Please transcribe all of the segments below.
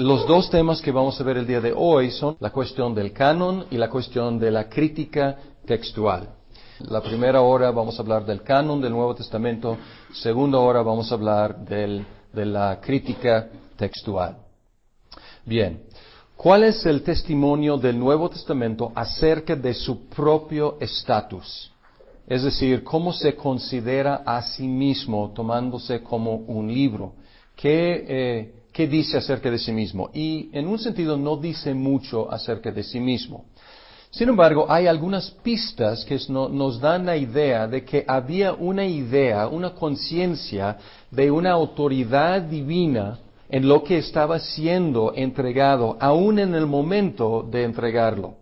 Los dos temas que vamos a ver el día de hoy son la cuestión del canon y la cuestión de la crítica textual. La primera hora vamos a hablar del canon del Nuevo Testamento, segunda hora vamos a hablar de la crítica textual. Bien, ¿cuál es el testimonio del Nuevo Testamento acerca de su propio estatus? Es decir, cómo se considera a sí mismo tomándose como un libro. ¿Qué, eh, qué dice acerca de sí mismo. Y en un sentido no dice mucho acerca de sí mismo. Sin embargo, hay algunas pistas que nos dan la idea de que había una idea, una conciencia de una autoridad divina en lo que estaba siendo entregado, aún en el momento de entregarlo.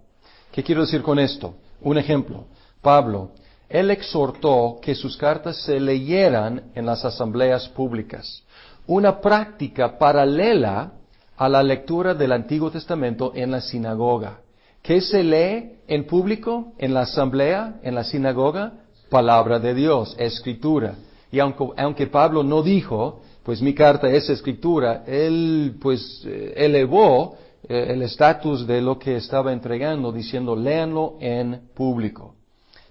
¿Qué quiero decir con esto? Un ejemplo. Pablo, él exhortó que sus cartas se leyeran en las asambleas públicas una práctica paralela a la lectura del Antiguo Testamento en la sinagoga. ¿Qué se lee en público, en la asamblea, en la sinagoga? Palabra de Dios, escritura. Y aunque, Pablo no dijo, pues mi carta es escritura, él pues eh, elevó eh, el estatus de lo que estaba entregando diciendo léanlo en público.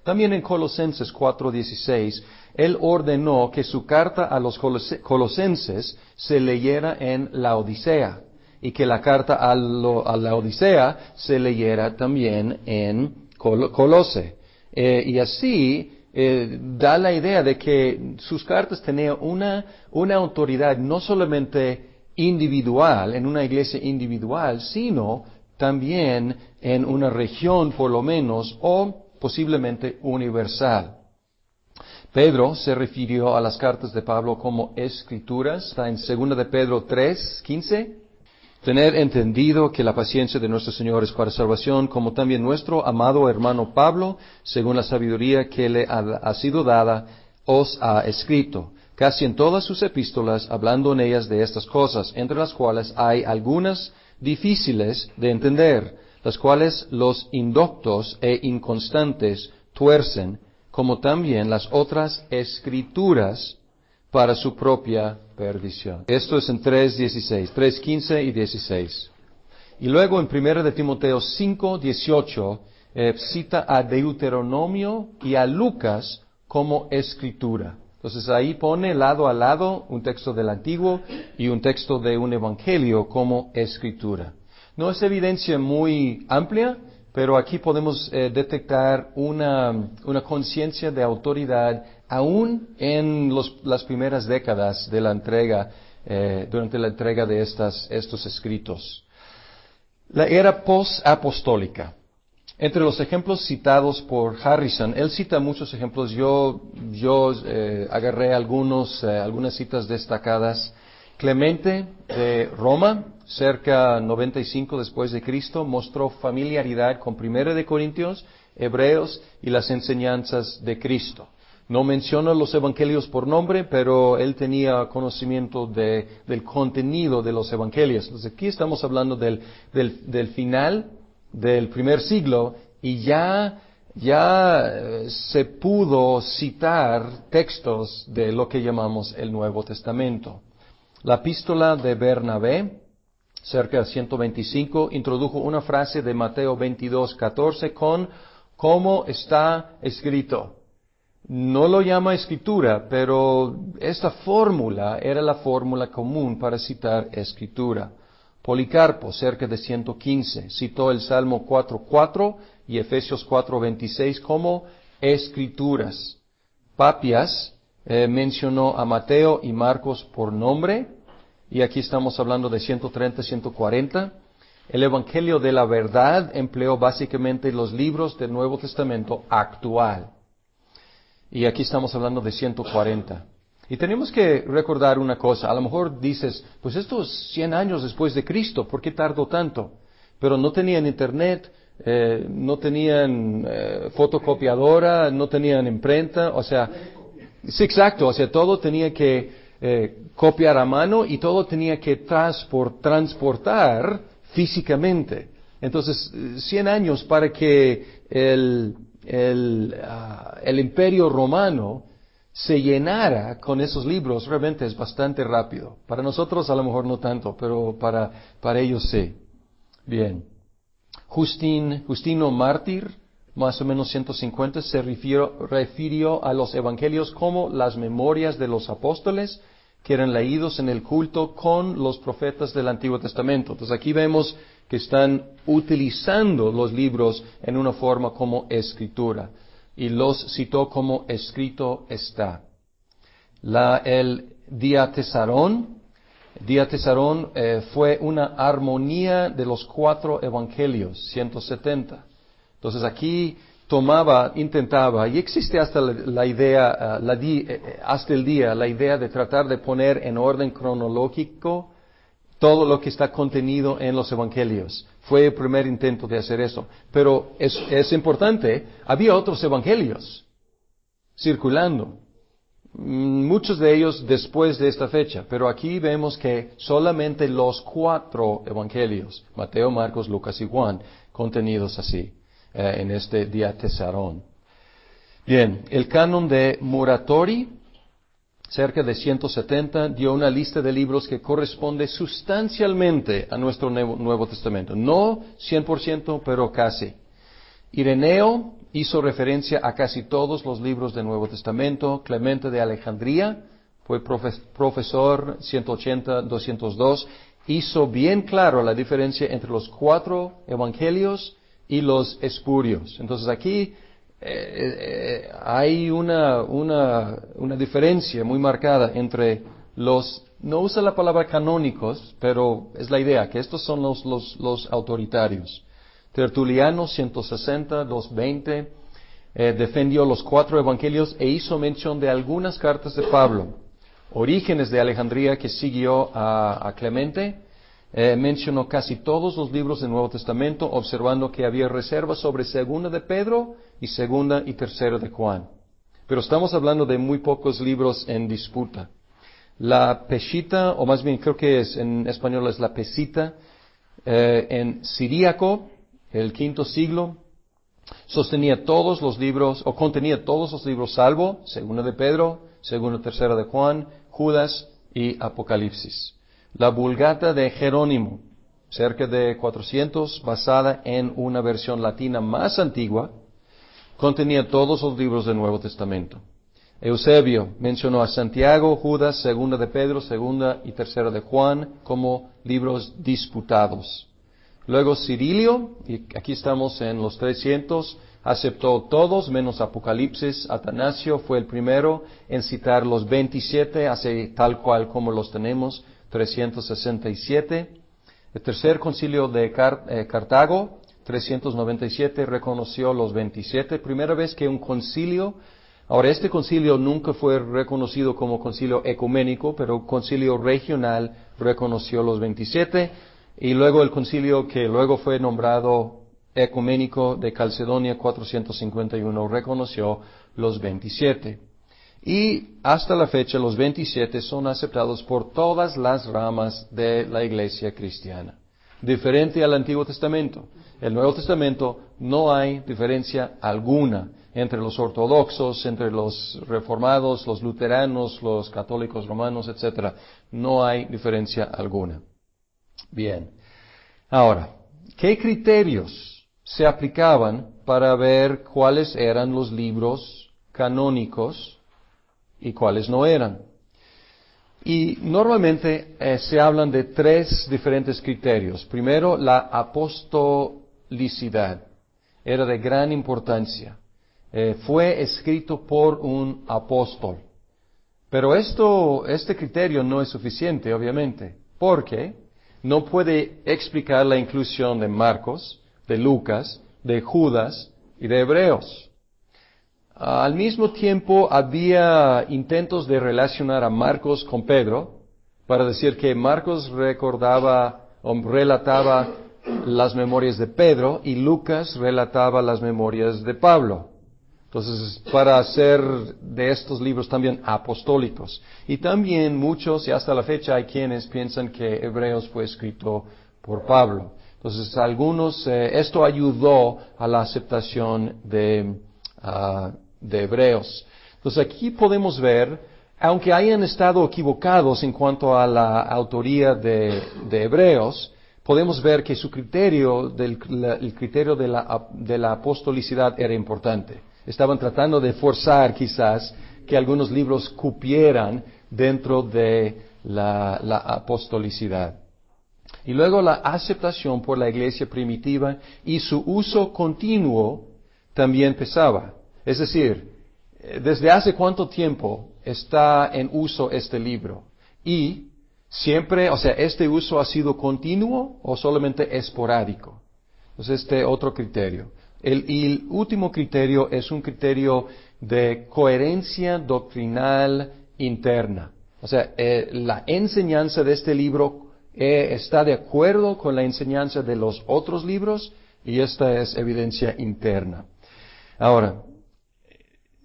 También en Colosenses 4:16 él ordenó que su carta a los colosenses se leyera en la Odisea y que la carta a, la Odisea se leyera también en Colose. Eh, y así eh, da la idea de que sus cartas tenían una, una autoridad no solamente individual, en una iglesia individual, sino también en una región por lo menos o posiblemente universal. Pedro se refirió a las cartas de Pablo como escrituras. Está en 2 de Pedro 3, 15. Tener entendido que la paciencia de nuestro Señor es para salvación, como también nuestro amado hermano Pablo, según la sabiduría que le ha, sido dada, os ha escrito casi en todas sus epístolas, hablando en ellas de estas cosas, entre las cuales hay algunas difíciles de entender, las cuales los indoctos e inconstantes tuercen, como también las otras escrituras para su propia perdición. Esto es en 3.16, 3.15 y 16. Y luego en 1 de Timoteo 5.18 eh, cita a Deuteronomio y a Lucas como escritura. Entonces ahí pone lado a lado un texto del Antiguo y un texto de un Evangelio como escritura. No es evidencia muy amplia, pero aquí podemos eh, detectar una, conciencia de autoridad aún en las primeras décadas de la entrega, eh, durante la entrega de estos escritos. La era post-apostólica. Entre los ejemplos citados por Harrison, él cita muchos ejemplos, yo, eh, agarré algunos, algunas citas destacadas. Clemente de Roma, cerca 95 después de Cristo, mostró familiaridad con Primera de Corintios, Hebreos y las enseñanzas de Cristo. No menciona los evangelios por nombre, pero él tenía conocimiento del contenido de los evangelios. Entonces aquí estamos hablando del, final del primer siglo y ya, ya eh, se pudo citar textos de lo que llamamos el Nuevo Testamento. La epístola de Bernabé, cerca de 125, introdujo una frase de Mateo 22, 14 con cómo está escrito. No lo llama escritura, pero esta fórmula era la fórmula común para citar escritura. Policarpo, cerca de 115. Citó el Salmo 4.4 y Efesios 4.26 como escrituras. Papias eh, mencionó a Mateo y Marcos por nombre, y aquí estamos hablando de 130, 140. El Evangelio de la Verdad empleó básicamente los libros del Nuevo Testamento actual. Y aquí estamos hablando de 140. Y tenemos que recordar una cosa. A lo mejor dices, pues esto es 100 años después de Cristo, ¿por qué tardó tanto? Pero no tenían internet, eh, no tenían eh, fotocopiadora, no tenían imprenta, o sea, sí, exacto, o sea, todo tenía que eh, copiar a mano y todo tenía que transportar físicamente. Entonces, 100 años para que el, el, ah, el imperio romano se llenara con esos libros realmente es bastante rápido. Para nosotros a lo mejor no tanto, pero para, para ellos sí. Bien. Justin, Justino Mártir, más o menos 150, se refirió, a los evangelios como las memorias de los apóstoles que eran leídos en el culto con los profetas del Antiguo Testamento. Entonces aquí vemos que están utilizando los libros en una forma como escritura y los citó como escrito está. La, el diatesarón, diatesarón eh, fue una armonía de los cuatro evangelios, 170. Entonces aquí tomaba, intentaba, y existe hasta la, idea, eh, eh, eh, hasta el día, la idea de tratar de poner en orden cronológico todo lo que está contenido en los evangelios. Fue el primer intento de hacer eso. Pero es, importante, había otros evangelios circulando. Mm, muchos de ellos después de esta fecha, pero aquí vemos que solamente los cuatro evangelios, Mateo, Marcos, Lucas y Juan, contenidos así. Eh, en este día Tesarón. Bien, el canon de Muratori, cerca de 170, dio una lista de libros que corresponde sustancialmente a nuestro Nuevo, Testamento. No 100%, pero casi. Ireneo hizo referencia a casi todos los libros del Nuevo Testamento. Clemente de Alejandría fue profesor 180-202. Hizo bien claro la diferencia entre los cuatro evangelios y los espurios. Entonces aquí eh, eh, hay una, una, una, diferencia muy marcada entre los, no usa la palabra canónicos, pero es la idea, que estos son los, los, los autoritarios. Tertuliano, 160, 220, eh, defendió los cuatro evangelios e hizo mención de algunas cartas de Pablo. Orígenes de Alejandría, que siguió a, a Clemente, eh, mencionó casi todos los libros del Nuevo Testamento, observando que había reservas sobre segunda de Pedro y segunda y tercera de Juan. Pero estamos hablando de muy pocos libros en disputa. La Peshita, o más bien creo que es en español es la Pesita, eh, en siríaco, el quinto siglo, sostenía todos los libros, o contenía todos los libros salvo segunda de Pedro, segunda tercera de Juan, Judas y Apocalipsis. La Vulgata de Jerónimo, cerca de 400, basada en una versión latina más antigua, contenía todos los libros del Nuevo Testamento. Eusebio mencionó a Santiago, Judas, Segunda de Pedro, Segunda y Tercera de Juan como libros disputados. Luego Cirilio, y aquí estamos en los 300, aceptó todos menos Apocalipsis. Atanasio fue el primero en citar los 27, así tal cual como los tenemos. 367. El tercer concilio de eh, Cartago, 397, reconoció los 27. Primera vez que un concilio, ahora este concilio nunca fue reconocido como concilio ecuménico, pero concilio regional reconoció los 27. Y luego el concilio que luego fue nombrado ecuménico de Calcedonia 451 reconoció los 27. Y hasta la fecha los 27 son aceptados por todas las ramas de la iglesia cristiana. Diferente al Antiguo Testamento. El Nuevo Testamento no hay diferencia alguna entre los ortodoxos, entre los reformados, los luteranos, los católicos romanos, etc. No hay diferencia alguna. Bien. Ahora, ¿qué criterios se aplicaban para ver cuáles eran los libros canónicos y cuáles no eran. Y normalmente eh, se hablan de tres diferentes criterios. Primero, la apostolicidad. Era de gran importancia. Eh, fue escrito por un apóstol. Pero esto, este criterio no es suficiente, obviamente, porque no puede explicar la inclusión de Marcos, de Lucas, de Judas y de Hebreos. Al mismo tiempo había intentos de relacionar a Marcos con Pedro para decir que Marcos recordaba o relataba las memorias de Pedro y Lucas relataba las memorias de Pablo. Entonces, para hacer de estos libros también apostólicos. Y también muchos, y hasta la fecha hay quienes piensan que Hebreos fue escrito por Pablo. Entonces, algunos, eh, esto ayudó a la aceptación de, uh, de Hebreos. Entonces aquí podemos ver, aunque hayan estado equivocados en cuanto a la autoría de, Hebreos, podemos ver que su criterio, del, el criterio de la, de la apostolicidad era importante. Estaban tratando de forzar quizás que algunos libros cupieran dentro de la, la apostolicidad. Y luego la aceptación por la iglesia primitiva y su uso continuo también pesaba. Es decir, eh, ¿desde hace cuánto tiempo está en uso este libro? Y siempre, o sea, ¿este uso ha sido continuo o solamente esporádico? Entonces, este otro criterio. El, el último criterio es un criterio de coherencia doctrinal interna. O sea, eh, la enseñanza de este libro eh, está de acuerdo con la enseñanza de los otros libros y esta es evidencia interna. Ahora,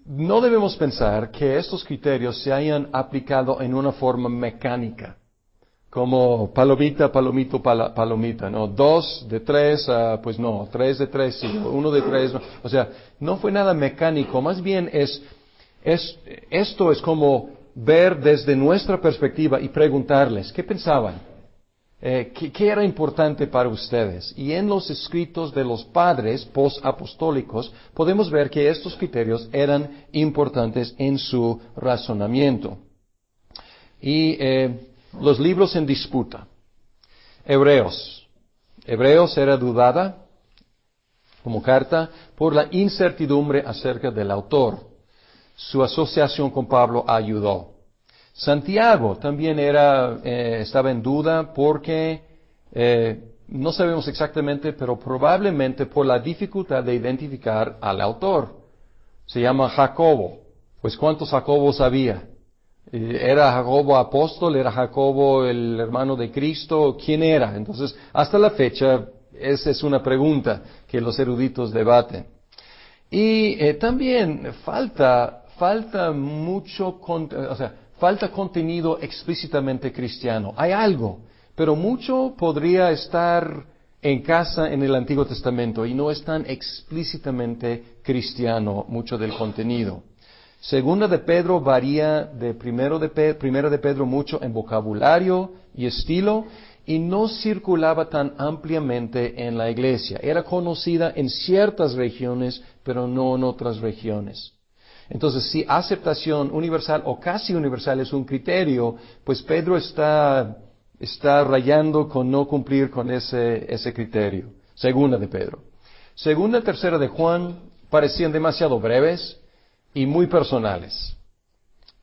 no debemos pensar que estos criterios se hayan aplicado en una forma mecánica, como palomita, palomito, palomita, ¿no? Dos de tres, ah, pues no, tres de tres, sí, uno de tres, no. O sea, no fue nada mecánico, más bien es, es, esto es como ver desde nuestra perspectiva y preguntarles, ¿qué pensaban? Eh, ¿qué, era importante para ustedes. Y en los escritos de los padres post-apostólicos podemos ver que estos criterios eran importantes en su razonamiento. Y eh, los libros en disputa. Hebreos. Hebreos era dudada como carta por la incertidumbre acerca del autor. Su asociación con Pablo ayudó. Santiago también era, eh, estaba en duda porque eh, no sabemos exactamente, pero probablemente por la dificultad de identificar al autor. Se llama Jacobo. Pues ¿cuántos Jacobos había? Eh, ¿Era Jacobo apóstol? ¿Era Jacobo el hermano de Cristo? ¿Quién era? Entonces, hasta la fecha, esa es una pregunta que los eruditos debaten. Y también falta, falta mucho, o sea, falta contenido explícitamente cristiano. Hay algo, pero mucho podría estar en casa en el Antiguo Testamento y no es tan explícitamente cristiano mucho del contenido. Segunda de Pedro varía de primero de, primera de Pedro mucho en vocabulario y estilo y no circulaba tan ampliamente en la iglesia. Era conocida en ciertas regiones, pero no en otras regiones. Entonces, si aceptación universal o casi universal es un criterio, pues Pedro está, está rayando con no cumplir con ese, ese criterio. Segunda de Pedro. Segunda, tercera de Juan parecían demasiado breves y muy personales.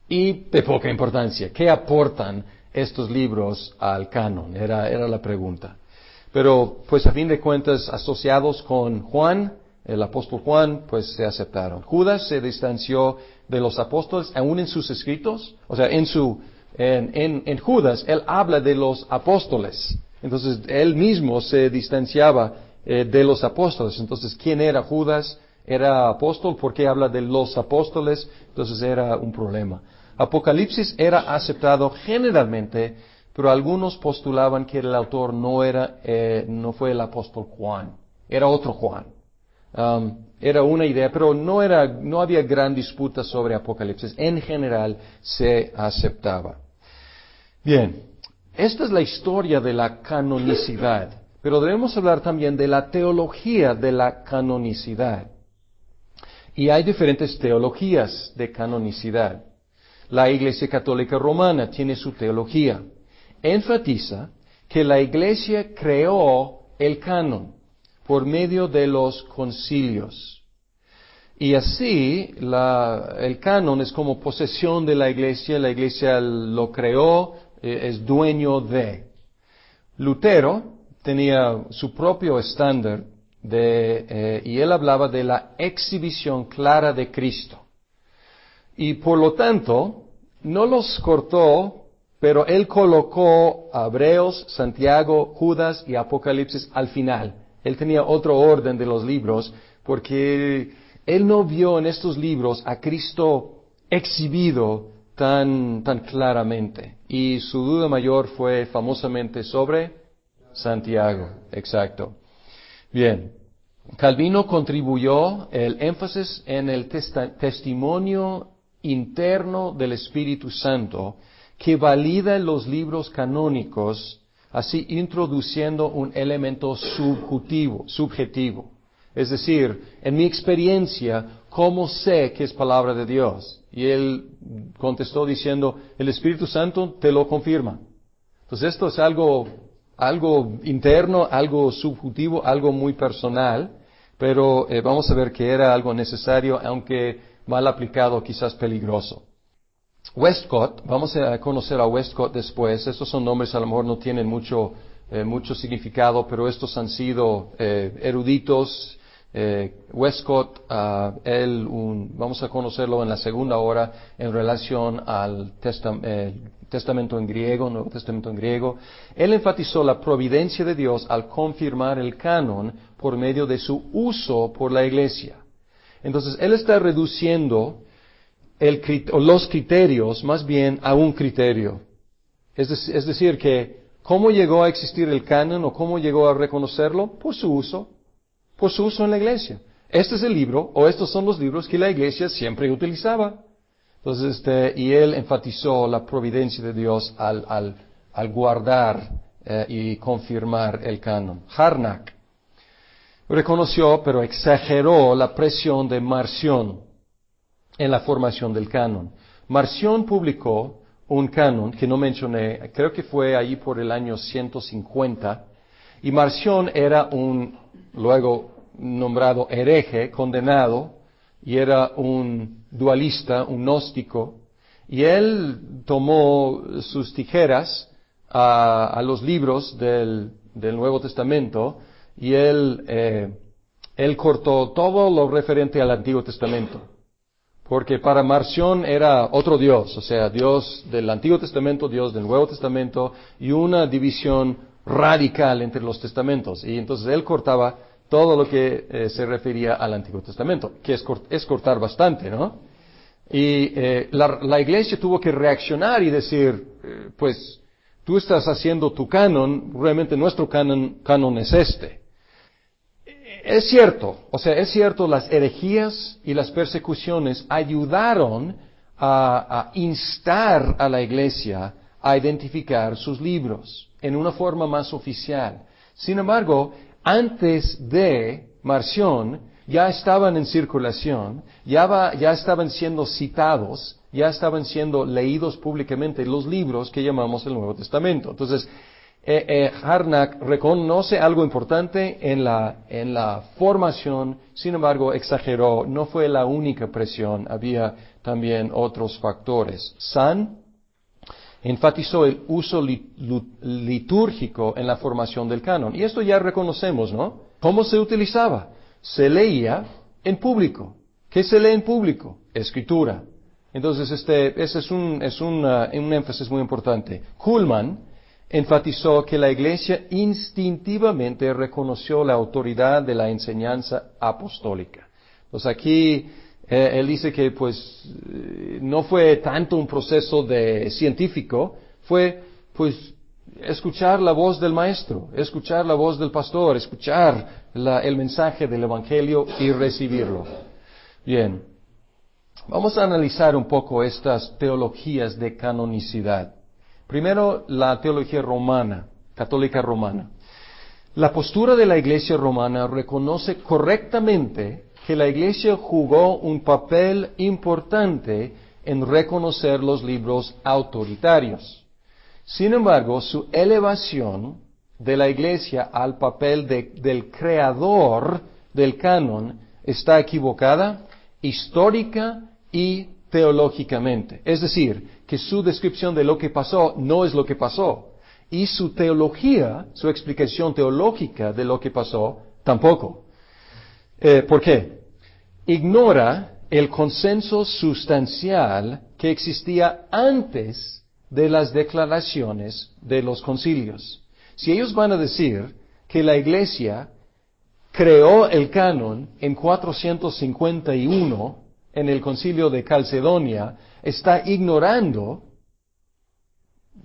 Y de poca importancia. ¿Qué aportan estos libros al canon? Era, era la pregunta. Pero, pues a fin de cuentas, asociados con Juan, el apóstol Juan, pues se aceptaron. Judas se distanció de los apóstoles aún en sus escritos, o sea, en su, en, en, Judas, él habla de los apóstoles. Entonces, él mismo se distanciaba eh, de los apóstoles. Entonces, ¿quién era Judas? Era apóstol, porque habla de los apóstoles? Entonces era un problema. Apocalipsis era aceptado generalmente, pero algunos postulaban que el autor no era, eh, no fue el apóstol Juan, era otro Juan. Era una idea, pero no, era, no había gran disputa sobre Apocalipsis. En general se aceptaba. Bien, esta es la historia de la canonicidad, pero debemos hablar también de la teología de la canonicidad. Y hay diferentes teologías de canonicidad. La Iglesia Católica Romana tiene su teología. Enfatiza que la Iglesia creó el canon por medio de los concilios. Y así el canon es como posesión de la iglesia, la iglesia lo creó, eh, es dueño de. Lutero tenía su propio estándar de, eh, y él hablaba de la exhibición clara de Cristo. Y por lo tanto, no los cortó, pero él colocó a Hebreos, Santiago, Judas y Apocalipsis al final. Él tenía otro orden de los libros porque él no vio en estos libros a Cristo exhibido tan, tan claramente. Y su duda mayor fue famosamente sobre Santiago. Exacto. Bien. Calvino contribuyó el énfasis en el testimonio interno del Espíritu Santo que valida los libros canónicos, así introduciendo un elemento subjetivo, subjetivo. Es decir, en mi experiencia, ¿cómo sé que es palabra de Dios? Y él contestó diciendo, el Espíritu Santo te lo confirma. Entonces esto es algo, algo interno, algo subjetivo, algo muy personal, pero eh, vamos a ver que era algo necesario, aunque mal aplicado, quizás peligroso. Westcott, vamos a conocer a Westcott después, estos son nombres a lo mejor no tienen mucho, eh, mucho significado, pero estos han sido eh, eruditos, eh, Westcott, uh, él, vamos a conocerlo en la segunda hora en relación al testamento en griego, Nuevo Testamento en griego. Él enfatizó la providencia de Dios al confirmar el canon por medio de su uso por la iglesia. Entonces, él está reduciendo el, los criterios más bien a un criterio. Es, es decir, que ¿cómo llegó a existir el canon o cómo llegó a reconocerlo? Por su uso por su uso en la iglesia. Este es el libro, o estos son los libros que la iglesia siempre utilizaba. Entonces, este, y él enfatizó la providencia de Dios al, al, al guardar eh, y confirmar el canon. Harnack reconoció, pero exageró la presión de Marción en la formación del canon. Marción publicó un canon que no mencioné, creo que fue allí por el año 150, y Marción era un luego nombrado hereje, condenado, y era un dualista, un gnóstico, y él tomó sus tijeras a, los libros del, Nuevo Testamento y él, eh, él cortó todo lo referente al Antiguo Testamento. Porque para Marción era otro Dios, o sea, Dios del Antiguo Testamento, Dios del Nuevo Testamento, y una división radical entre los testamentos. Y entonces él cortaba todo lo que eh, se refería al Antiguo Testamento, que es, cortar bastante, ¿no? Y eh, la, iglesia tuvo que reaccionar y decir, eh, pues, tú estás haciendo tu canon, realmente nuestro canon, canon es este. Es cierto, o sea, es cierto, las herejías y las persecuciones ayudaron a instar a la iglesia a identificar sus libros en una forma más oficial. Sin embargo, antes de Marción ya estaban en circulación, ya, ya estaban siendo citados, ya estaban siendo leídos públicamente los libros que llamamos el Nuevo Testamento. Entonces, eh, eh, Harnack reconoce algo importante en la, en la formación, sin embargo, exageró, no fue la única presión, había también otros factores. San enfatizó el uso litúrgico en la formación del canon. Y esto ya reconocemos, ¿no? ¿Cómo se utilizaba? Se leía en público. ¿Qué se lee en público? Escritura. Entonces, este, ese es un, es un, un énfasis muy importante. Kuhlman enfatizó que la Iglesia instintivamente reconoció la autoridad de la enseñanza apostólica. Entonces aquí eh, él dice que pues no fue tanto un proceso de científico, fue pues escuchar la voz del maestro, escuchar la voz del pastor, escuchar el mensaje del evangelio y recibirlo. Bien, vamos a analizar un poco estas teologías de canonicidad. Primero, la teología romana, católica romana. La postura de la Iglesia romana reconoce correctamente que la Iglesia jugó un papel importante en reconocer los libros autoritarios. Sin embargo, su elevación de la Iglesia al papel del creador del canon está equivocada histórica y teológicamente. Es decir, que su descripción de lo que pasó no es lo que pasó. Y su teología, su explicación teológica de lo que pasó, tampoco. Eh, ¿Por qué? Ignora el consenso sustancial que existía antes de las declaraciones de los concilios. Si ellos van a decir que la iglesia creó el canon en 451 en el concilio de Calcedonia, está ignorando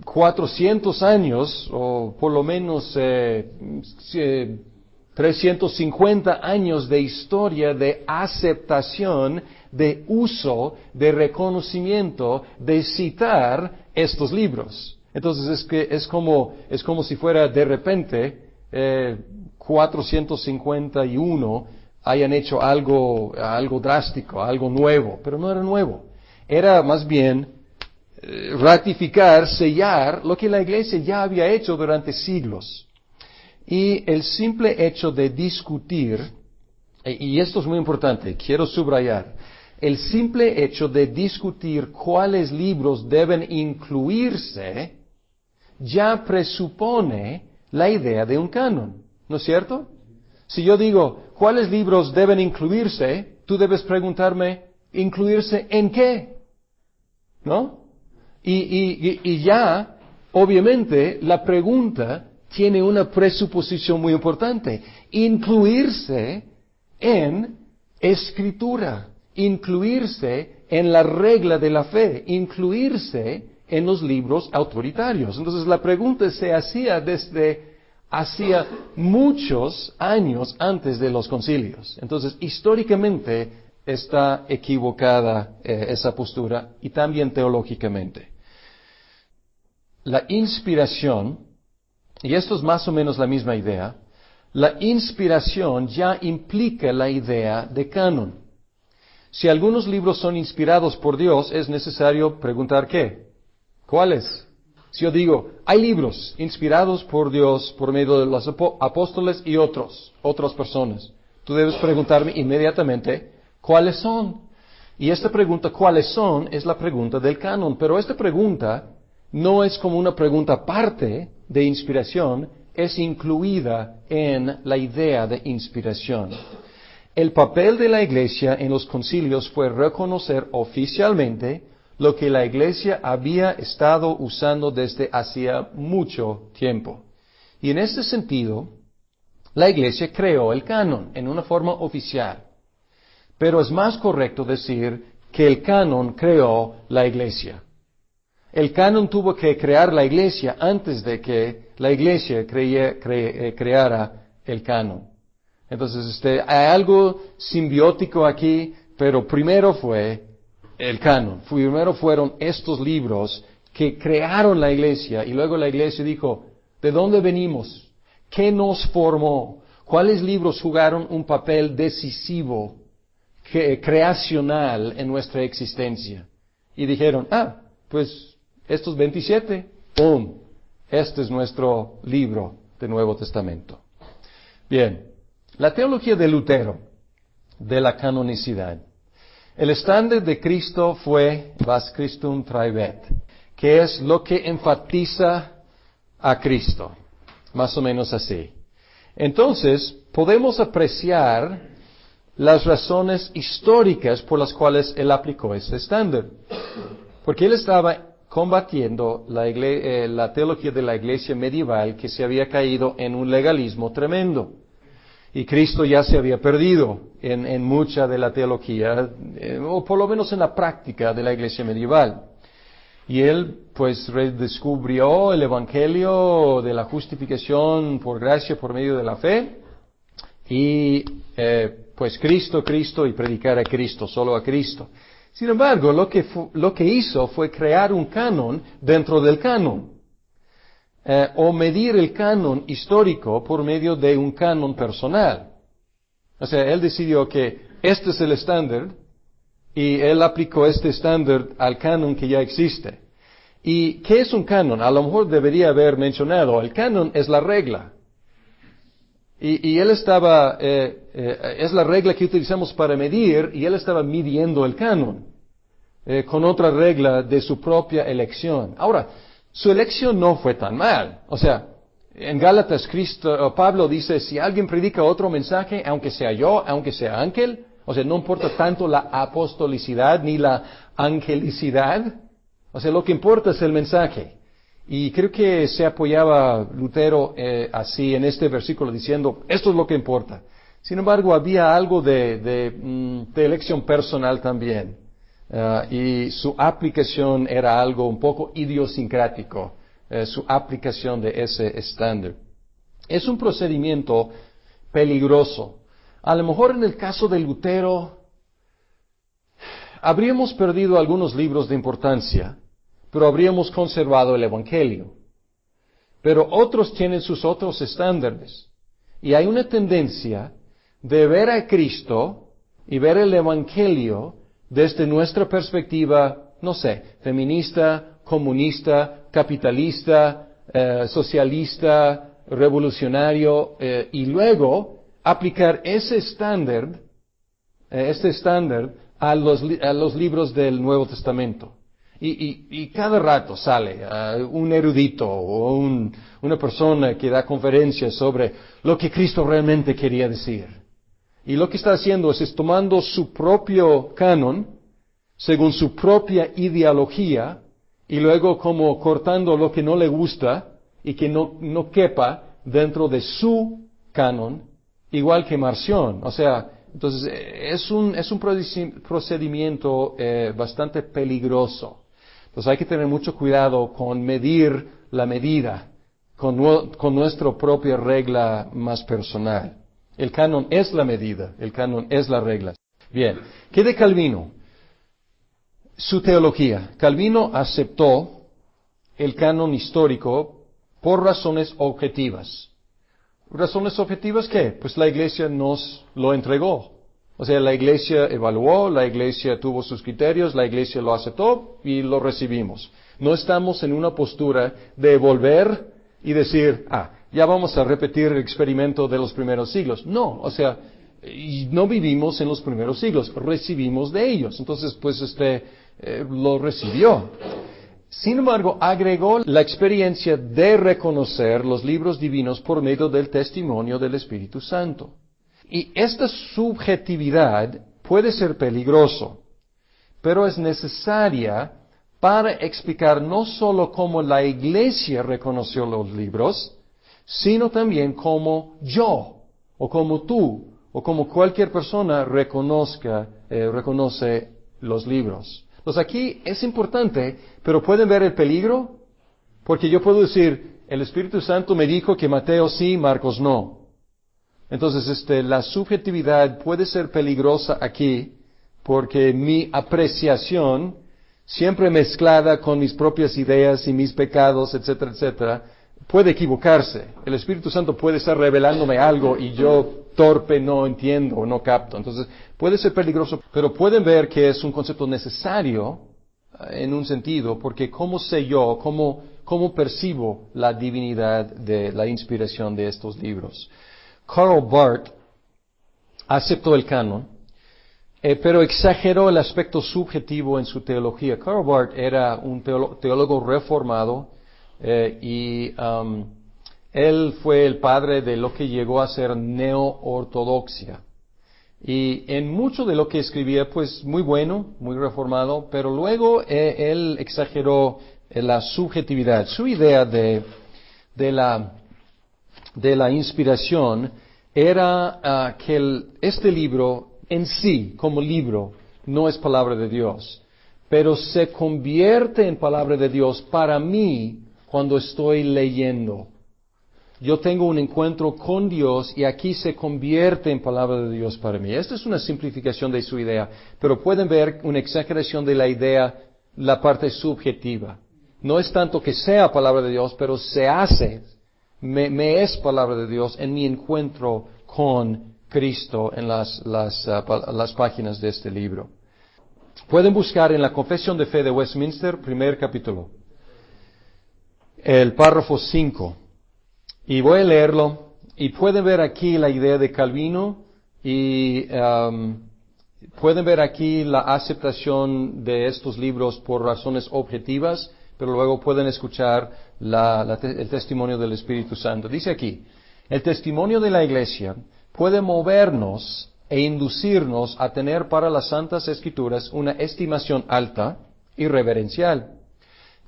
400 años, o por lo menos 350 eh, años de historia de aceptación, de uso, de reconocimiento, de citar estos libros. Entonces es que es como, es como si fuera de repente eh, 451 hayan hecho algo, algo drástico, algo nuevo, pero no era nuevo. Era más bien eh, ratificar, sellar lo que la iglesia ya había hecho durante siglos. Y el simple hecho de discutir, e, y esto es muy importante, quiero subrayar, el simple hecho de discutir cuáles libros deben incluirse ya presupone la idea de un canon. ¿No es cierto? Si yo digo, ¿cuáles libros deben incluirse? Tú debes preguntarme, ¿incluirse en qué? ¿No? Y, ya, obviamente, la pregunta tiene una presuposición muy importante. Incluirse en escritura, incluirse en la regla de la fe, incluirse en los libros autoritarios. Entonces la pregunta se hacía desde hacía muchos años antes de los concilios. Entonces, históricamente está equivocada eh, esa postura y también teológicamente. La inspiración, y esto es más o menos la misma idea, la inspiración ya implica la idea de canon. Si algunos libros son inspirados por Dios, es necesario preguntar qué. ¿Cuáles? Si yo digo, hay libros inspirados por Dios por medio de los apóstoles y otros, otras personas, tú debes preguntarme inmediatamente cuáles son. Y esta pregunta, ¿cuáles son? es la pregunta del canon. Pero esta pregunta no es como una pregunta aparte de inspiración, es incluida en la idea de inspiración. El papel de la Iglesia en los concilios fue reconocer oficialmente lo que la iglesia había estado usando desde hacía mucho tiempo. Y en este sentido, la iglesia creó el canon en una forma oficial. Pero es más correcto decir que el canon creó la iglesia. El canon tuvo que crear la iglesia antes de que la iglesia eh, creara el canon. Entonces, este, hay algo simbiótico aquí, pero primero fue el canon. Primero fueron estos libros que crearon la iglesia y luego la iglesia dijo, ¿de dónde venimos? ¿Qué nos formó? ¿Cuáles libros jugaron un papel decisivo, creacional en nuestra existencia? Y dijeron, ah, pues estos 27, ¡pum! Este es nuestro libro del Nuevo Testamento. Bien, la teología de Lutero, de la canonicidad. El estándar de Cristo fue Vas Christum Traebet, que es lo que enfatiza a Cristo, más o menos así. Entonces, podemos apreciar las razones históricas por las cuales él aplicó ese estándar. Porque él estaba combatiendo eh, la, teología de la iglesia medieval que se había caído en un legalismo tremendo y Cristo ya se había perdido en, mucha de la teología, eh, o por lo menos en la práctica de la iglesia medieval. Y él pues redescubrió el Evangelio de la justificación por gracia por medio de la fe y eh, pues Cristo, Cristo y predicar a Cristo, solo a Cristo. Sin embargo, lo que, lo que hizo fue crear un canon dentro del canon. Eh, o medir el canon histórico por medio de un canon personal. O sea, él decidió que este es el estándar Y él aplicó este estándar al canon que ya existe. ¿Y qué es un canon? A lo mejor debería haber mencionado, el canon es la regla. Y, él estaba, eh, eh, es la regla que utilizamos para medir, y él estaba midiendo el canon eh, con otra regla de su propia elección. Ahora, su elección no fue tan mal. O sea, en Gálatas Cristo, Pablo dice, si alguien predica otro mensaje, aunque sea yo, aunque sea ángel, o sea, no importa tanto la apostolicidad ni la angelicidad, o sea, lo que importa es el mensaje. Y creo que se apoyaba Lutero eh, así en este versículo diciendo, esto es lo que importa. Sin embargo, había algo de, de, mm, elección personal también. Eh, y su aplicación era algo un poco idiosincrático, eh, su aplicación de ese estándar. Es un procedimiento peligroso. A lo mejor en el caso de Lutero, habríamos perdido algunos libros de importancia, pero habríamos conservado el Evangelio. Pero otros tienen sus otros estándares. Y hay una tendencia de ver a Cristo y ver el Evangelio desde nuestra perspectiva, no sé, feminista, comunista, capitalista, eh, socialista, revolucionario, eh, y luego aplicar ese estándar, eh, este estándar a los, a los libros del Nuevo Testamento. Y, cada rato sale un erudito o una persona que da conferencias sobre lo que Cristo realmente quería decir. Y lo que está haciendo es, tomando su propio canon, según su propia ideología, y luego como cortando lo que no le gusta y que no, no quepa dentro de su canon, igual que Marción. O sea, entonces es un, es un procedimiento eh, bastante peligroso. Entonces hay que tener mucho cuidado con medir la medida, con, nuestra propia regla más personal. El canon es la medida, el canon es la regla. Bien, ¿qué de Calvino? Su teología. Calvino aceptó el canon histórico por razones objetivas. ¿Razones objetivas qué? Pues la iglesia nos lo entregó. O sea, la iglesia evaluó, la iglesia tuvo sus criterios, la iglesia lo aceptó y lo recibimos. No estamos en una postura de volver y decir, ah, ya vamos a repetir el experimento de los primeros siglos. No, o sea, no vivimos en los primeros siglos, recibimos de ellos. Entonces, pues este, eh, lo recibió. Sin embargo, agregó la experiencia de reconocer los libros divinos por medio del testimonio del Espíritu Santo. Y esta subjetividad puede ser peligroso, pero es necesaria para explicar no solo cómo la iglesia reconoció los libros, sino también cómo yo, o como tú, o como cualquier persona reconozca, eh, reconoce los libros. Entonces aquí es importante, pero pueden ver el peligro, porque yo puedo decir, el Espíritu Santo me dijo que Mateo sí, Marcos no. Entonces, este, la subjetividad puede ser peligrosa aquí porque mi apreciación, siempre mezclada con mis propias ideas y mis pecados, etcétera, etcétera, puede equivocarse. El Espíritu Santo puede estar revelándome algo y yo torpe no entiendo o no capto. Entonces, puede ser peligroso, pero pueden ver que es un concepto necesario eh, en un sentido, porque cómo sé yo, cómo, cómo percibo la divinidad de la inspiración de estos libros. Karl Barth aceptó el canon, eh, pero exageró el aspecto subjetivo en su teología. Karl Barth era un teólogo reformado eh, y um, él fue el padre de lo que llegó a ser neo-ortodoxia. Y en mucho de lo que escribía, pues muy bueno, muy reformado, pero luego eh, él exageró la subjetividad. Su idea de, de la de la inspiración era ah, que este libro en sí, como libro, no es palabra de Dios, pero se convierte en palabra de Dios para mí cuando estoy leyendo. Yo tengo un encuentro con Dios y aquí se convierte en palabra de Dios para mí. Esta es una simplificación de su idea, pero pueden ver una exageración de la idea, la parte subjetiva. No es tanto que sea palabra de Dios, pero se hace me, es palabra de Dios en mi encuentro con Cristo en las, las, uh, las páginas de este libro. Pueden buscar en la Confesión de Fe de Westminster, primer capítulo, el párrafo 5. Y voy a leerlo. Y pueden ver aquí la idea de Calvino y um, pueden ver aquí la aceptación de estos libros por razones objetivas, pero luego pueden escuchar el testimonio del Espíritu Santo. Dice aquí, el testimonio de la Iglesia puede movernos e inducirnos a tener para las Santas Escrituras una estimación alta y reverencial,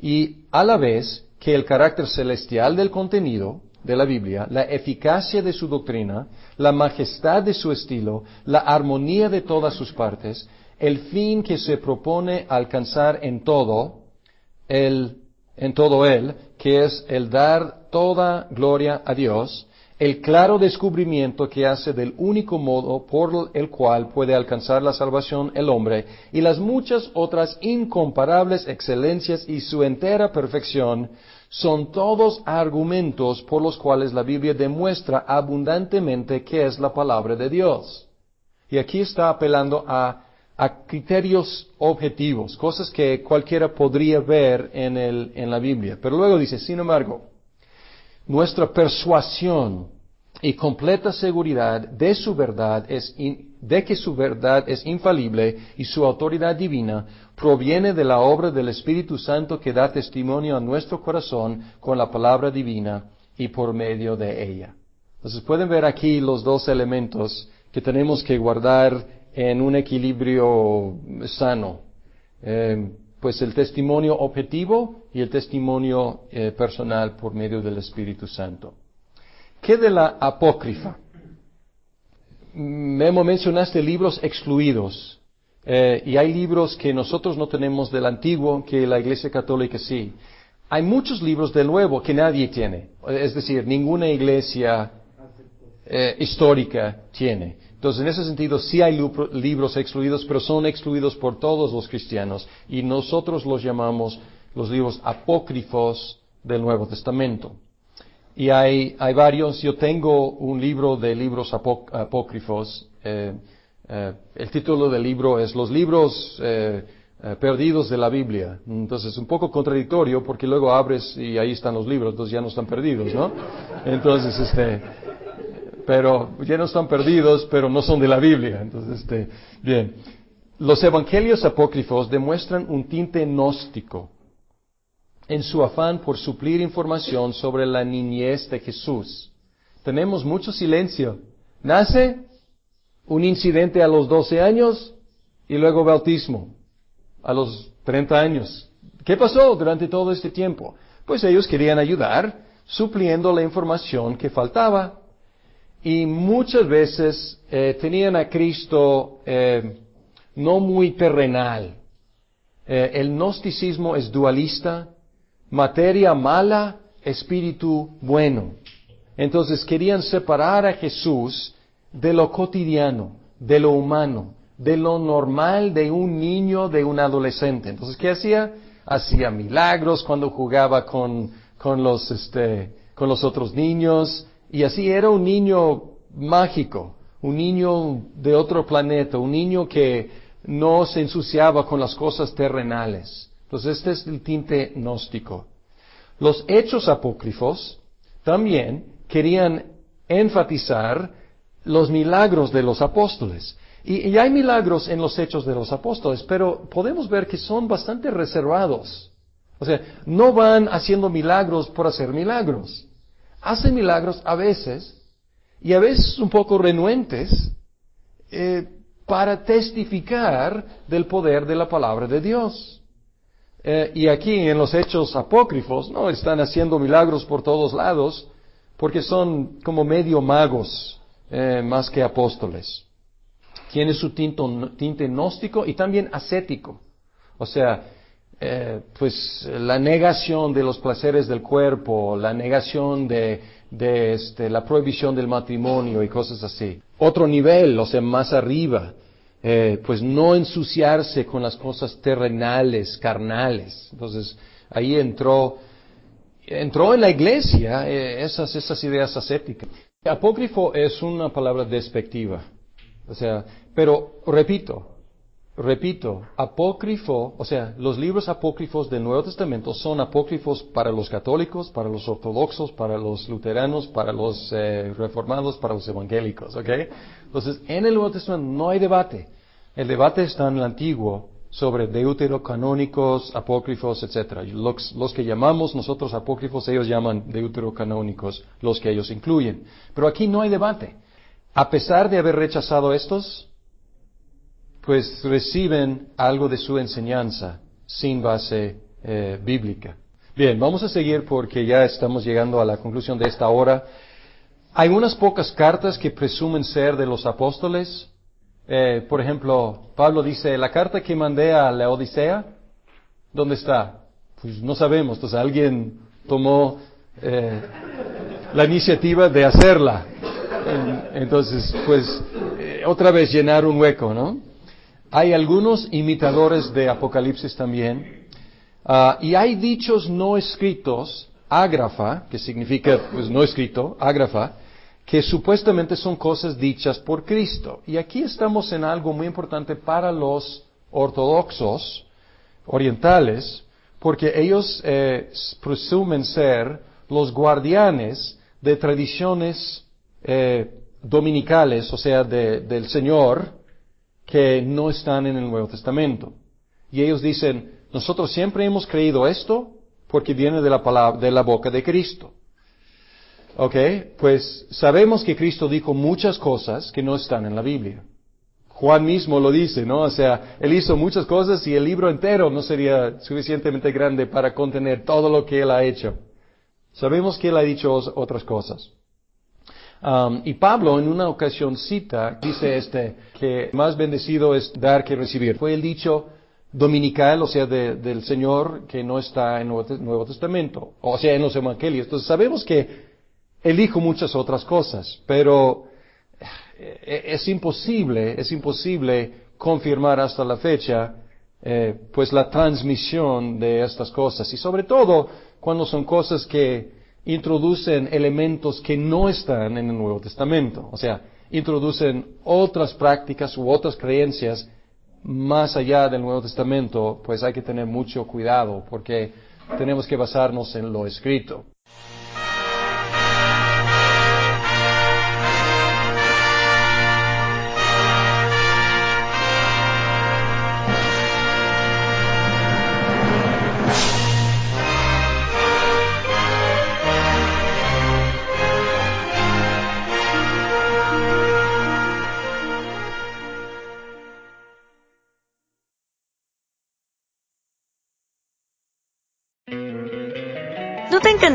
y a la vez que el carácter celestial del contenido de la Biblia, la eficacia de su doctrina, la majestad de su estilo, la armonía de todas sus partes, el fin que se propone alcanzar en todo, el, en todo él, que es el dar toda gloria a Dios, el claro descubrimiento que hace del único modo por el cual puede alcanzar la salvación el hombre y las muchas otras incomparables excelencias y su entera perfección son todos argumentos por los cuales la Biblia demuestra abundantemente que es la palabra de Dios. Y aquí está apelando a, criterios objetivos, cosas que cualquiera podría ver en, el, en la Biblia. Pero luego dice, sin embargo, nuestra persuasión y completa seguridad de su verdad es de que su verdad es infalible y su autoridad divina proviene de la obra del Espíritu Santo que da testimonio a nuestro corazón con la palabra divina y por medio de ella. Entonces pueden ver aquí los dos elementos que tenemos que guardar en un equilibrio sano. Eh, pues el testimonio objetivo y el testimonio eh, personal por medio del Espíritu Santo. ¿Qué de la apócrifa? Memo mencionaste libros excluidos. Eh, y hay libros que nosotros no tenemos del antiguo que la Iglesia Católica sí. Hay muchos libros del nuevo que nadie tiene. Es decir, ninguna iglesia eh, histórica tiene. Entonces, en ese sentido, sí hay libros excluidos, pero son excluidos por todos los cristianos y nosotros los llamamos los libros apócrifos del Nuevo Testamento. Y hay, hay varios, yo tengo un libro de libros apócrifos, eh, eh, el título del libro es Los libros eh, perdidos de la Biblia. Entonces, es un poco contradictorio porque luego abres y ahí están los libros, entonces ya no están perdidos, ¿no? Entonces, este, pero ya no están perdidos, pero no son de la Biblia. Entonces, este, bien. Los evangelios apócrifos demuestran un tinte gnóstico en su afán por suplir información sobre la niñez de Jesús. Tenemos mucho silencio. Nace un incidente a los 12 años y luego bautismo a los 30 años. ¿Qué pasó durante todo este tiempo? Pues ellos querían ayudar supliendo la información que faltaba y muchas veces eh, tenían a Cristo eh, no muy terrenal. Eh, el gnosticismo es dualista, materia mala, espíritu bueno. Entonces querían separar a Jesús de lo cotidiano, de lo humano, de lo normal de un niño, de un adolescente. Entonces, ¿qué hacía? Hacía milagros cuando jugaba con, con los, este, con los otros niños, y así era un niño mágico, un niño de otro planeta, un niño que no se ensuciaba con las cosas terrenales. Entonces este es el tinte gnóstico. Los hechos apócrifos también querían enfatizar los milagros de los apóstoles. Y, hay milagros en los hechos de los apóstoles, pero podemos ver que son bastante reservados. O sea, no van haciendo milagros por hacer milagros hacen milagros a veces y a veces un poco renuentes eh, para testificar del poder de la palabra de Dios. Eh, y aquí en los hechos apócrifos, no están haciendo milagros por todos lados porque son como medio magos eh, más que apóstoles. Tiene su tinte gnóstico y también ascético. O sea, eh, pues la negación de los placeres del cuerpo, la negación de, de este, la prohibición del matrimonio y cosas así. Otro nivel, o sea, más arriba, eh, pues no ensuciarse con las cosas terrenales, carnales. Entonces, ahí entró, entró en la iglesia eh, esas, esas ideas ascéticas. Apócrifo es una palabra despectiva. O sea, pero repito, repito, apócrifo, o sea, los libros apócrifos del Nuevo Testamento son apócrifos para los católicos, para los ortodoxos, para los luteranos, para los eh, reformados, para los evangélicos, ¿ok? Entonces, en el Nuevo Testamento no hay debate. El debate está en el Antiguo sobre deuterocanónicos, apócrifos, etc. Los, los, que llamamos nosotros apócrifos, ellos llaman deuterocanónicos, los que ellos incluyen. Pero aquí no hay debate. A pesar de haber rechazado estos, pues reciben algo de su enseñanza sin base eh, bíblica. Bien, vamos a seguir porque ya estamos llegando a la conclusión de esta hora. Hay unas pocas cartas que presumen ser de los apóstoles. Eh, por ejemplo, Pablo dice, la carta que mandé a la Odisea, ¿dónde está? Pues no sabemos, entonces alguien tomó eh, la iniciativa de hacerla. Entonces, pues, otra vez llenar un hueco, ¿no? Hay algunos imitadores de Apocalipsis también. Ah, y hay dichos no escritos, ágrafa, que significa pues no escrito, ágrafa, que supuestamente son cosas dichas por Cristo. Y aquí estamos en algo muy importante para los ortodoxos orientales, porque ellos eh, presumen ser los guardianes de tradiciones eh, dominicales, o sea, del Señor, que no están en el Nuevo Testamento. Y ellos dicen, nosotros siempre hemos creído esto porque viene de la palabra, de la boca de Cristo. ¿Ok? Pues sabemos que Cristo dijo muchas cosas que no están en la Biblia. Juan mismo lo dice, ¿no? O sea, él hizo muchas cosas y el libro entero no sería suficientemente grande para contener todo lo que él ha hecho. Sabemos que él ha dicho otras cosas. Um, y Pablo en una ocasión cita, dice este, que más bendecido es dar que recibir. Fue el dicho dominical, o sea, del Señor, que no está en el Nuevo Testamento, o sea, en los Evangelios. Entonces sabemos que Él muchas otras cosas, pero eh, es imposible, es imposible confirmar hasta la fecha, eh, pues la transmisión de estas cosas. Y sobre todo cuando son cosas que introducen elementos que no están en el Nuevo Testamento. O sea, introducen otras prácticas u otras creencias más allá del Nuevo Testamento, pues hay que tener mucho cuidado porque tenemos que basarnos en lo escrito.